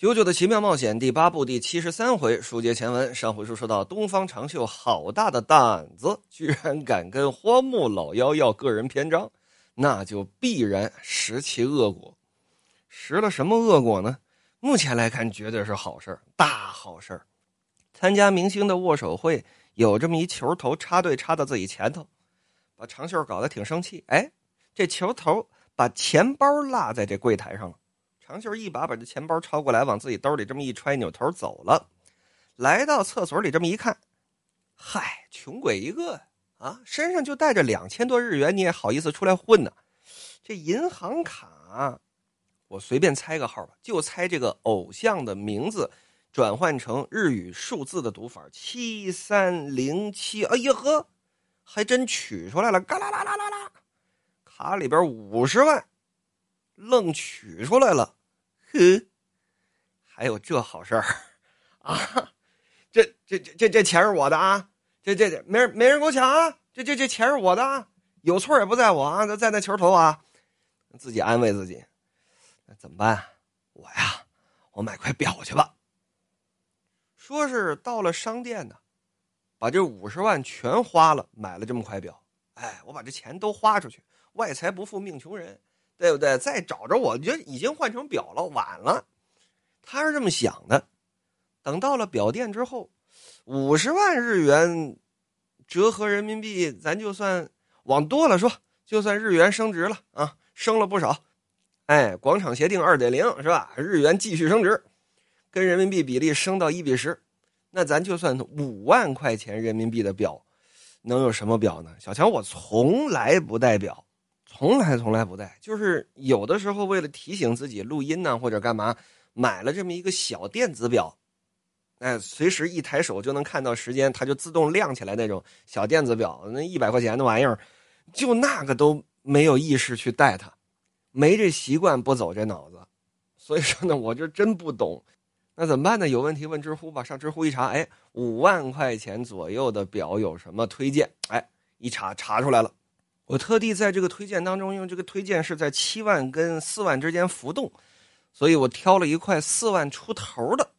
九九的奇妙冒险第八部第七十三回，书接前文。上回书说到，东方长袖好大的胆子，居然敢跟荒木老妖要个人篇章，那就必然食其恶果。食了什么恶果呢？目前来看，绝对是好事大好事参加明星的握手会，有这么一球头插队插到自己前头，把长袖搞得挺生气。哎，这球头把钱包落在这柜台上了。长袖一把把这钱包抄过来，往自己兜里这么一揣，扭头走了。来到厕所里这么一看，嗨，穷鬼一个啊！身上就带着两千多日元，你也好意思出来混呢？这银行卡，我随便猜个号吧，就猜这个偶像的名字转换成日语数字的读法七三零七。哎呀呵，还真取出来了！嘎啦啦啦啦啦，卡里边五十万，愣取出来了。呵，还有这好事儿啊！这这这这这钱是我的啊！这这这没人没人给我抢啊！这这这钱是我的，啊，有错也不在我啊，在那球头啊！自己安慰自己，那怎么办？我呀，我买块表去吧。说是到了商店呢，把这五十万全花了，买了这么块表。哎，我把这钱都花出去，外财不富命穷人。对不对？再找着我就已经换成表了，晚了。他是这么想的。等到了表店之后，五十万日元折合人民币，咱就算往多了说，就算日元升值了啊，升了不少。哎，广场协定二点零是吧？日元继续升值，跟人民币比例升到一比十，那咱就算五万块钱人民币的表，能有什么表呢？小强，我从来不戴表。从来从来不带，就是有的时候为了提醒自己录音呢，或者干嘛，买了这么一个小电子表，哎，随时一抬手就能看到时间，它就自动亮起来那种小电子表，那一百块钱的玩意儿，就那个都没有意识去带它，没这习惯，不走这脑子，所以说呢，我就真不懂，那怎么办呢？有问题问知乎吧，上知乎一查，哎，五万块钱左右的表有什么推荐？哎，一查查出来了。我特地在这个推荐当中，用这个推荐是在七万跟四万之间浮动，所以我挑了一块四万出头的，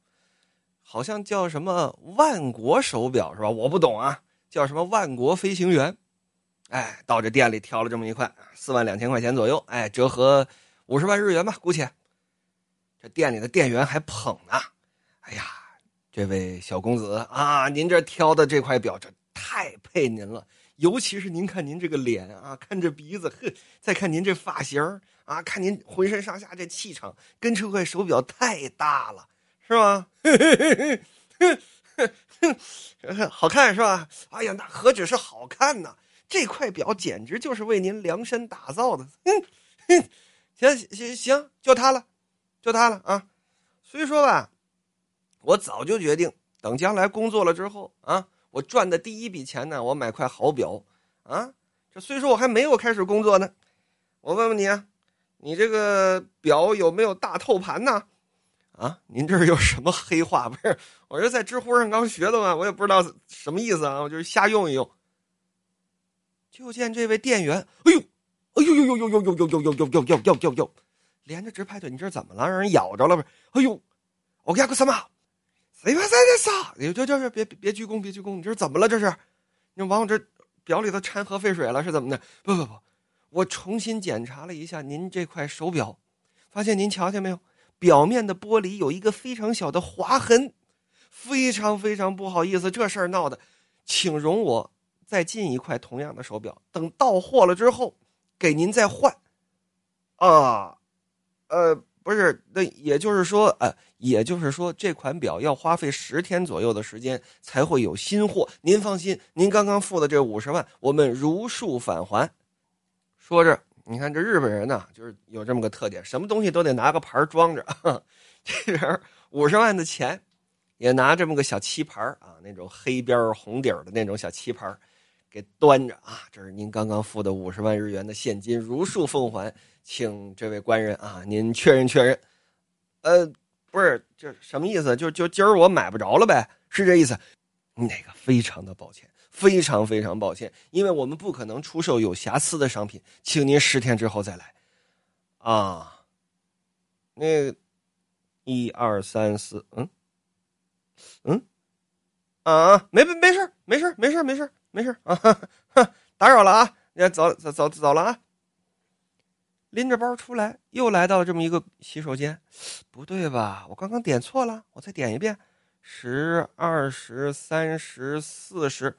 好像叫什么万国手表是吧？我不懂啊，叫什么万国飞行员？哎，到这店里挑了这么一块，四万两千块钱左右，哎，折合五十万日元吧，姑且。这店里的店员还捧呢，哎呀，这位小公子啊，您这挑的这块表，这太配您了。尤其是您看您这个脸啊，看这鼻子，呵，再看您这发型啊，看您浑身上下这气场，跟这块手表太搭了，是吧？好看是吧？哎呀，那何止是好看呢？这块表简直就是为您量身打造的。行行行，就它了，就它了啊！所以说吧，我早就决定，等将来工作了之后啊。我赚的第一笔钱呢，我买块好表，啊，这虽说我还没有开始工作呢，我问问你啊，你这个表有没有大透盘呢？啊，您这是有什么黑话？不是，我这在知乎上刚学的嘛，我也不知道什么意思啊，我就是瞎用一用。就见这位店员，哎呦，哎呦呦呦呦呦呦呦呦呦呦呦呦呦呦，连着直拍腿，你这怎么了？让人咬着了不是？哎呦，我干个什么？谁怕谁的啥？你这就是别别鞠躬，别鞠躬！你这是怎么了？这是，你往我这表里头掺核废水了？是怎么的？不不不，我重新检查了一下您这块手表，发现您瞧见没有？表面的玻璃有一个非常小的划痕，非常非常不好意思，这事儿闹的，请容我再进一块同样的手表，等到货了之后给您再换。啊，呃。不是，那也就是说，呃，也就是说，这款表要花费十天左右的时间才会有新货。您放心，您刚刚付的这五十万，我们如数返还。说着，你看这日本人呢，就是有这么个特点，什么东西都得拿个牌装着。这边五十万的钱，也拿这么个小漆牌啊，那种黑边红底的那种小漆牌给端着啊。这是您刚刚付的五十万日元的现金，如数奉还。请这位官人啊，您确认确认。呃，不是，这什么意思？就就今儿我买不着了呗？是这意思？那个非常的抱歉，非常非常抱歉，因为我们不可能出售有瑕疵的商品，请您十天之后再来。啊，那一二三四，嗯，嗯，啊，没没没事没事没事没事没事啊，打扰了啊，你走走走走了啊。拎着包出来，又来到了这么一个洗手间，不对吧？我刚刚点错了，我再点一遍，十、二十、三十、四十，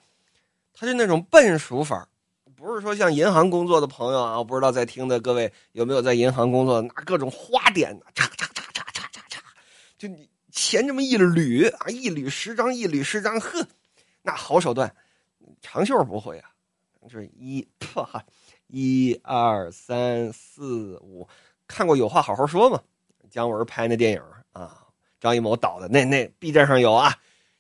他就那种笨数法，不是说像银行工作的朋友啊，我不知道在听的各位有没有在银行工作，拿各种花点，嚓嚓嚓嚓嚓嚓嚓，就你钱这么一捋啊，一捋十张，一捋十张，呵，那好手段，长袖不会啊，就是一，哈。一二三四五，看过《有话好好说》吗？姜文拍那电影啊，张艺谋导的那那 B 站上有啊，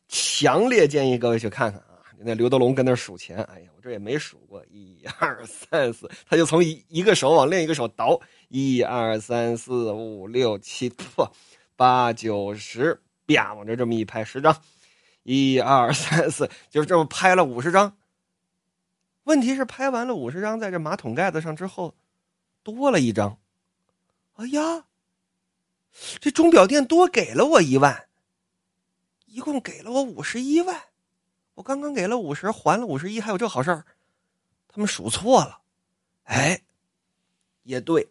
强烈建议各位去看看啊。那刘德龙跟那数钱，哎呀，我这也没数过，一二三四，他就从一一个手往另一个手倒，一二三四五六七，八九十，啪往这这么一拍，十张，一二三四，就这么拍了五十张。问题是拍完了五十张，在这马桶盖子上之后，多了一张。哎呀，这钟表店多给了我一万，一共给了我五十一万。我刚刚给了五十，还了五十一，还有这好事儿？他们数错了。哎，也对，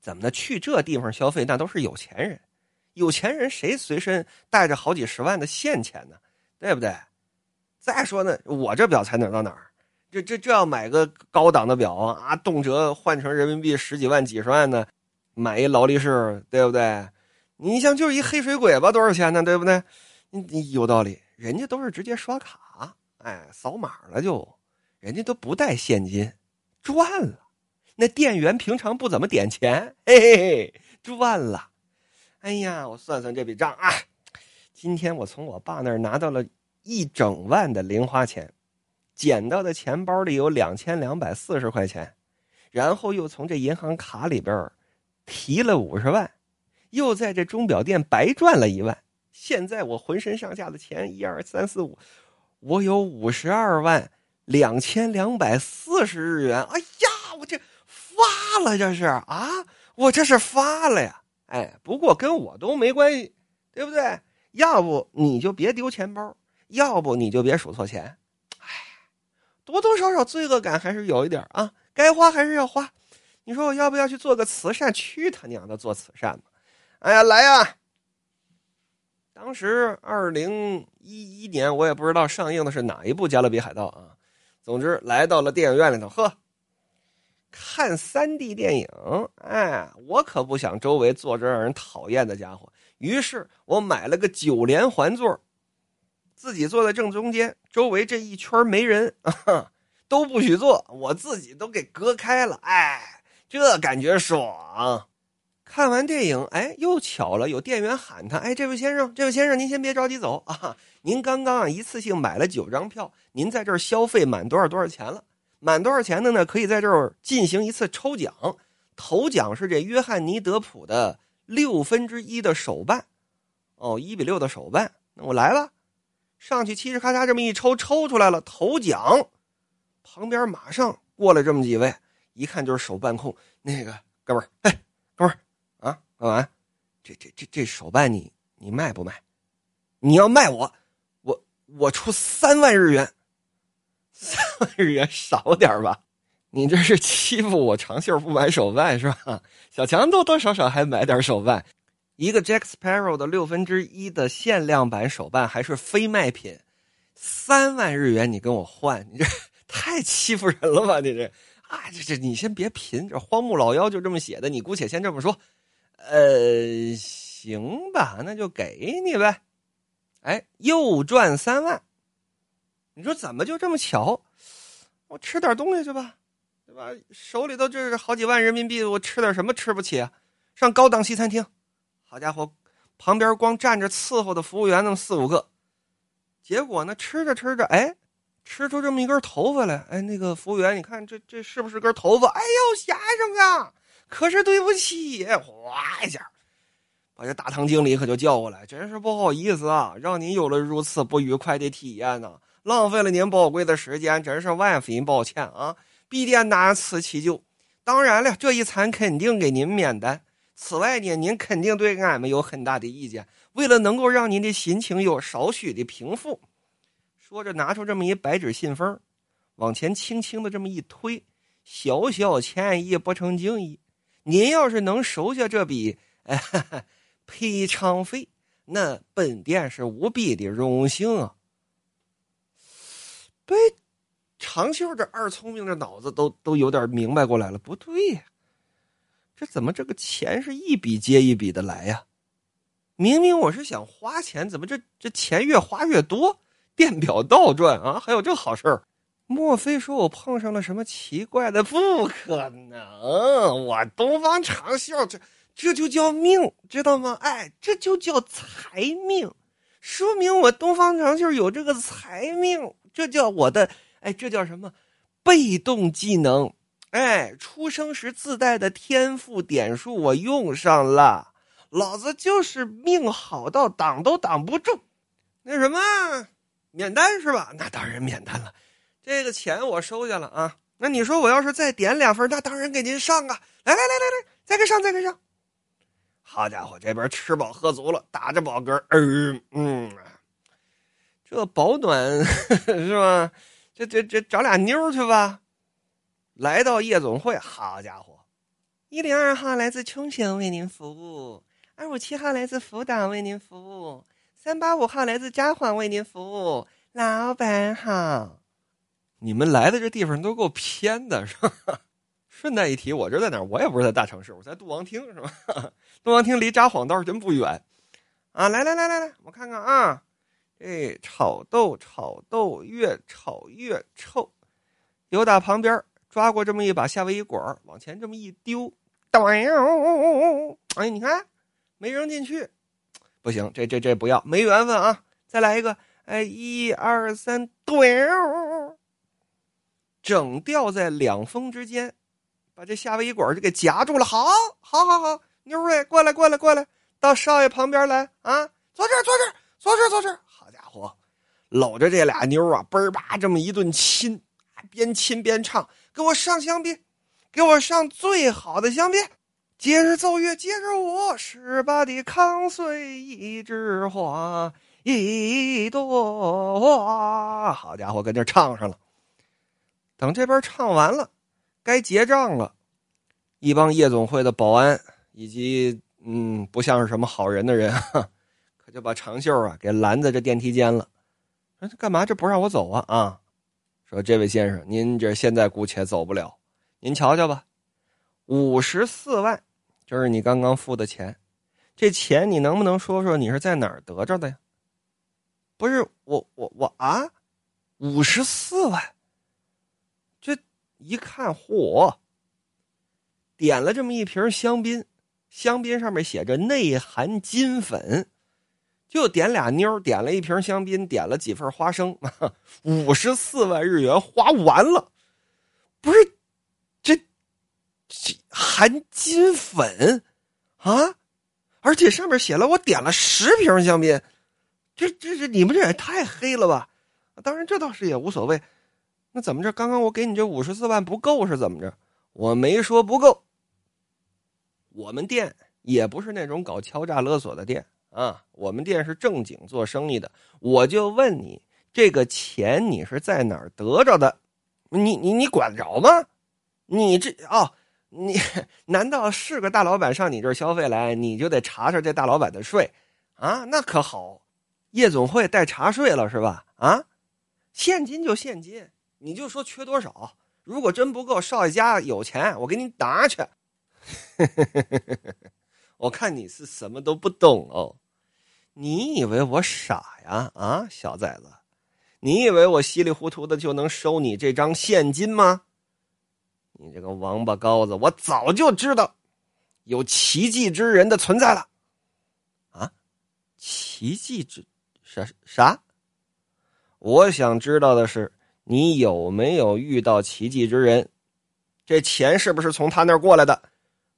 怎么的？去这地方消费那都是有钱人，有钱人谁随身带着好几十万的现钱呢？对不对？再说呢，我这表才哪到哪儿？这这这要买个高档的表啊，动辄换成人民币十几万、几十万呢，买一劳力士，对不对？你像就是一黑水鬼吧，多少钱呢？对不对？你你有道理，人家都是直接刷卡，哎，扫码了就，人家都不带现金，赚了。那店员平常不怎么点钱，嘿嘿嘿，赚了。哎呀，我算算这笔账啊，今天我从我爸那儿拿到了一整万的零花钱。捡到的钱包里有两千两百四十块钱，然后又从这银行卡里边提了五十万，又在这钟表店白赚了一万。现在我浑身上下的钱一二三四五，我有五十二万两千两百四十日元。哎呀，我这发了，这是啊，我这是发了呀！哎，不过跟我都没关系，对不对？要不你就别丢钱包，要不你就别数错钱。哎多多少少罪恶感还是有一点啊，该花还是要花。你说我要不要去做个慈善？去他娘的做慈善吧！哎呀，来呀！当时二零一一年，我也不知道上映的是哪一部《加勒比海盗》啊。总之来到了电影院里头，呵，看三 D 电影。哎，我可不想周围坐着让人讨厌的家伙，于是我买了个九连环座。自己坐在正中间，周围这一圈没人啊，都不许坐，我自己都给隔开了。哎，这感觉爽！看完电影，哎，又巧了，有店员喊他：“哎，这位先生，这位先生，您先别着急走啊！您刚刚啊一次性买了九张票，您在这儿消费满多少多少钱了？满多少钱的呢？可以在这儿进行一次抽奖，头奖是这约翰尼德普的六分之一的手办，哦，一比六的手办。那我来了。”上去嘁哧咔嚓这么一抽，抽出来了头奖，旁边马上过来这么几位，一看就是手办控。那个哥们儿，哎，哥们儿啊，干嘛？这这这这手办你你卖不卖？你要卖我，我我出三万日元，日元少点吧？你这是欺负我长袖不买手办是吧？小强多多少少还买点手办。一个 Jack Sparrow 的六分之一的限量版手办还是非卖品，三万日元你跟我换，你这 太欺负人了吧？你这啊，这这你先别贫，这荒木老妖就这么写的，你姑且先这么说。呃，行吧，那就给你呗。哎，又赚三万，你说怎么就这么巧？我吃点东西去吧，对吧？手里头这是好几万人民币，我吃点什么吃不起啊？上高档西餐厅。好家伙，旁边光站着伺候的服务员那么四五个，结果呢，吃着吃着，哎，吃出这么一根头发来。哎，那个服务员，你看这这是不是根头发？哎呦，先生啊，可是对不起，哗一下，把这大堂经理可就叫过来，真是不好意思啊，让您有了如此不愉快的体验呢，浪费了您宝贵的时间，真是万分抱歉啊，必定难辞其咎。当然了，这一餐肯定给您免单。此外呢，您肯定对俺们有很大的意见。为了能够让您的心情有少许的平复，说着拿出这么一白纸信封，往前轻轻的这么一推，小小歉意不成敬意。您要是能收下这笔哎、哈 哈赔偿费，那本店是无比的荣幸啊！对，长袖这二聪明的脑子都都有点明白过来了，不对呀。这怎么这个钱是一笔接一笔的来呀？明明我是想花钱，怎么这这钱越花越多？电表倒转啊！还有这好事儿？莫非说我碰上了什么奇怪的？不可能！我东方长袖这这就叫命，知道吗？哎，这就叫财命，说明我东方长袖有这个财命，这叫我的哎，这叫什么？被动技能。哎，出生时自带的天赋点数我用上了，老子就是命好到挡都挡不住。那什么，免单是吧？那当然免单了，这个钱我收下了啊。那你说我要是再点两份，那当然给您上啊。来来来来来，再给上，再给上。好家伙，这边吃饱喝足了，打着饱嗝，嗯嗯，这保暖 是吧？这这这找俩妞去吧。来到夜总会，好家伙！一零二号来自冲绳，为您服务；二五七号来自福岛，为您服务；三八五号来自札幌，为您服务。老板好！你们来的这地方都够偏的，是吧？顺带一提，我这在哪儿？我也不是在大城市，我在杜王厅，是吧？杜王厅离札幌倒是真不远啊！来来来来来，我看看啊，哎炒豆炒豆越炒越臭，有打旁边。抓过这么一把夏威夷果往前这么一丢，哎，你看没扔进去，不行，这这这不要，没缘分啊！再来一个，哎，一二三，对，整掉在两峰之间，把这夏威夷果就给夹住了。好，好，好，好，妞儿过来，过来，过来，到少爷旁边来啊！坐这儿，坐这儿，坐这儿，坐这儿。搂着这俩妞啊，嘣儿吧这么一顿亲，边亲边唱。给我上香槟，给我上最好的香槟。接着奏乐，接着舞，十八的康岁一枝花，一朵花。好家伙，跟这唱上了。等这边唱完了，该结账了。一帮夜总会的保安以及嗯，不像是什么好人的人，可就把长袖啊给拦在这电梯间了。说干嘛？这不让我走啊？啊！说：“这位先生，您这现在姑且走不了，您瞧瞧吧，五十四万，这是你刚刚付的钱，这钱你能不能说说你是在哪儿得着的呀？不是我我我啊，五十四万，这一看嚯，点了这么一瓶香槟，香槟上面写着内含金粉。”就点俩妞，点了一瓶香槟，点了几份花生，五十四万日元花完了，不是这这含金粉啊，而且上面写了我点了十瓶香槟，这这这你们这也太黑了吧？当然这倒是也无所谓，那怎么着？刚刚我给你这五十四万不够是怎么着？我没说不够，我们店也不是那种搞敲诈勒索的店。啊，我们店是正经做生意的，我就问你，这个钱你是在哪儿得着的？你你你管得着吗？你这哦，你 难道是个大老板上你这儿消费来，你就得查查这大老板的税啊？那可好，夜总会带查税了是吧？啊，现金就现金，你就说缺多少？如果真不够，少爷家有钱，我给你拿去。我看你是什么都不懂哦。你以为我傻呀？啊，小崽子，你以为我稀里糊涂的就能收你这张现金吗？你这个王八羔子，我早就知道有奇迹之人的存在了。啊，奇迹之啥啥？我想知道的是，你有没有遇到奇迹之人？这钱是不是从他那儿过来的？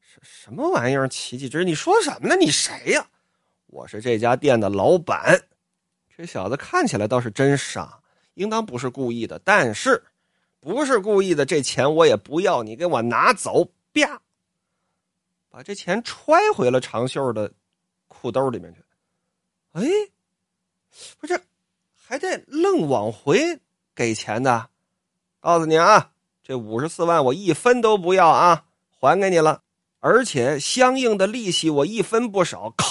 什什么玩意儿？奇迹之人？你说什么呢？你谁呀？我是这家店的老板，这小子看起来倒是真傻，应当不是故意的。但是，不是故意的，这钱我也不要，你给我拿走！啪，把这钱揣回了长袖的裤兜里面去。哎，不是，还得愣往回给钱的。告诉你啊，这五十四万我一分都不要啊，还给你了，而且相应的利息我一分不少。靠，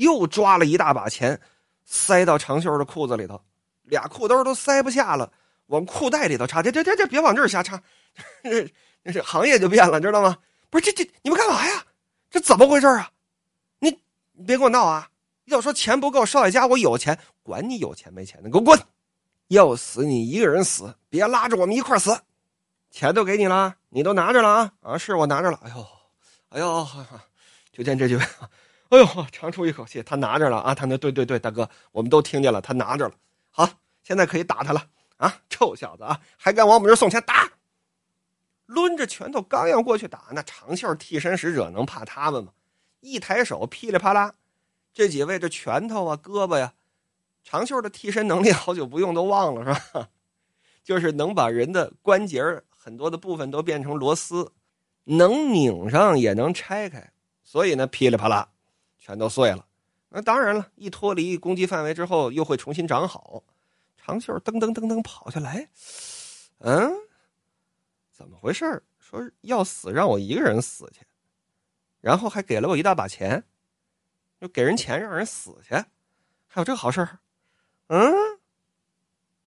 又抓了一大把钱，塞到长袖的裤子里头，俩裤兜都塞不下了，往裤袋里头插。这这这这，别往这儿瞎插，这这行业就变了，知道吗？不是这这，你们干嘛呀？这怎么回事啊？你你别给我闹啊！要说钱不够，少爷家我有钱，管你有钱没钱的，给我滚！要死你一个人死，别拉着我们一块死。钱都给你了，你都拿着了啊啊！是我拿着了。哎呦，哎呦，就见这句，哎呦，长出一口气，他拿着了啊！他那对对对，大哥，我们都听见了，他拿着了。好，现在可以打他了啊！臭小子啊，还敢往我们这送钱？打！抡着拳头刚要过去打，那长袖替身使者能怕他们吗？一抬手，噼里啪啦，这几位这拳头啊、胳膊呀。长袖的替身能力好久不用都忘了是吧？就是能把人的关节很多的部分都变成螺丝，能拧上也能拆开，所以呢噼里啪啦全都碎了。那当然了，一脱离攻击范围之后又会重新长好。长袖噔噔噔噔跑下来，嗯，怎么回事？说要死让我一个人死去，然后还给了我一大把钱，就给人钱让人死去，还有这好事？嗯。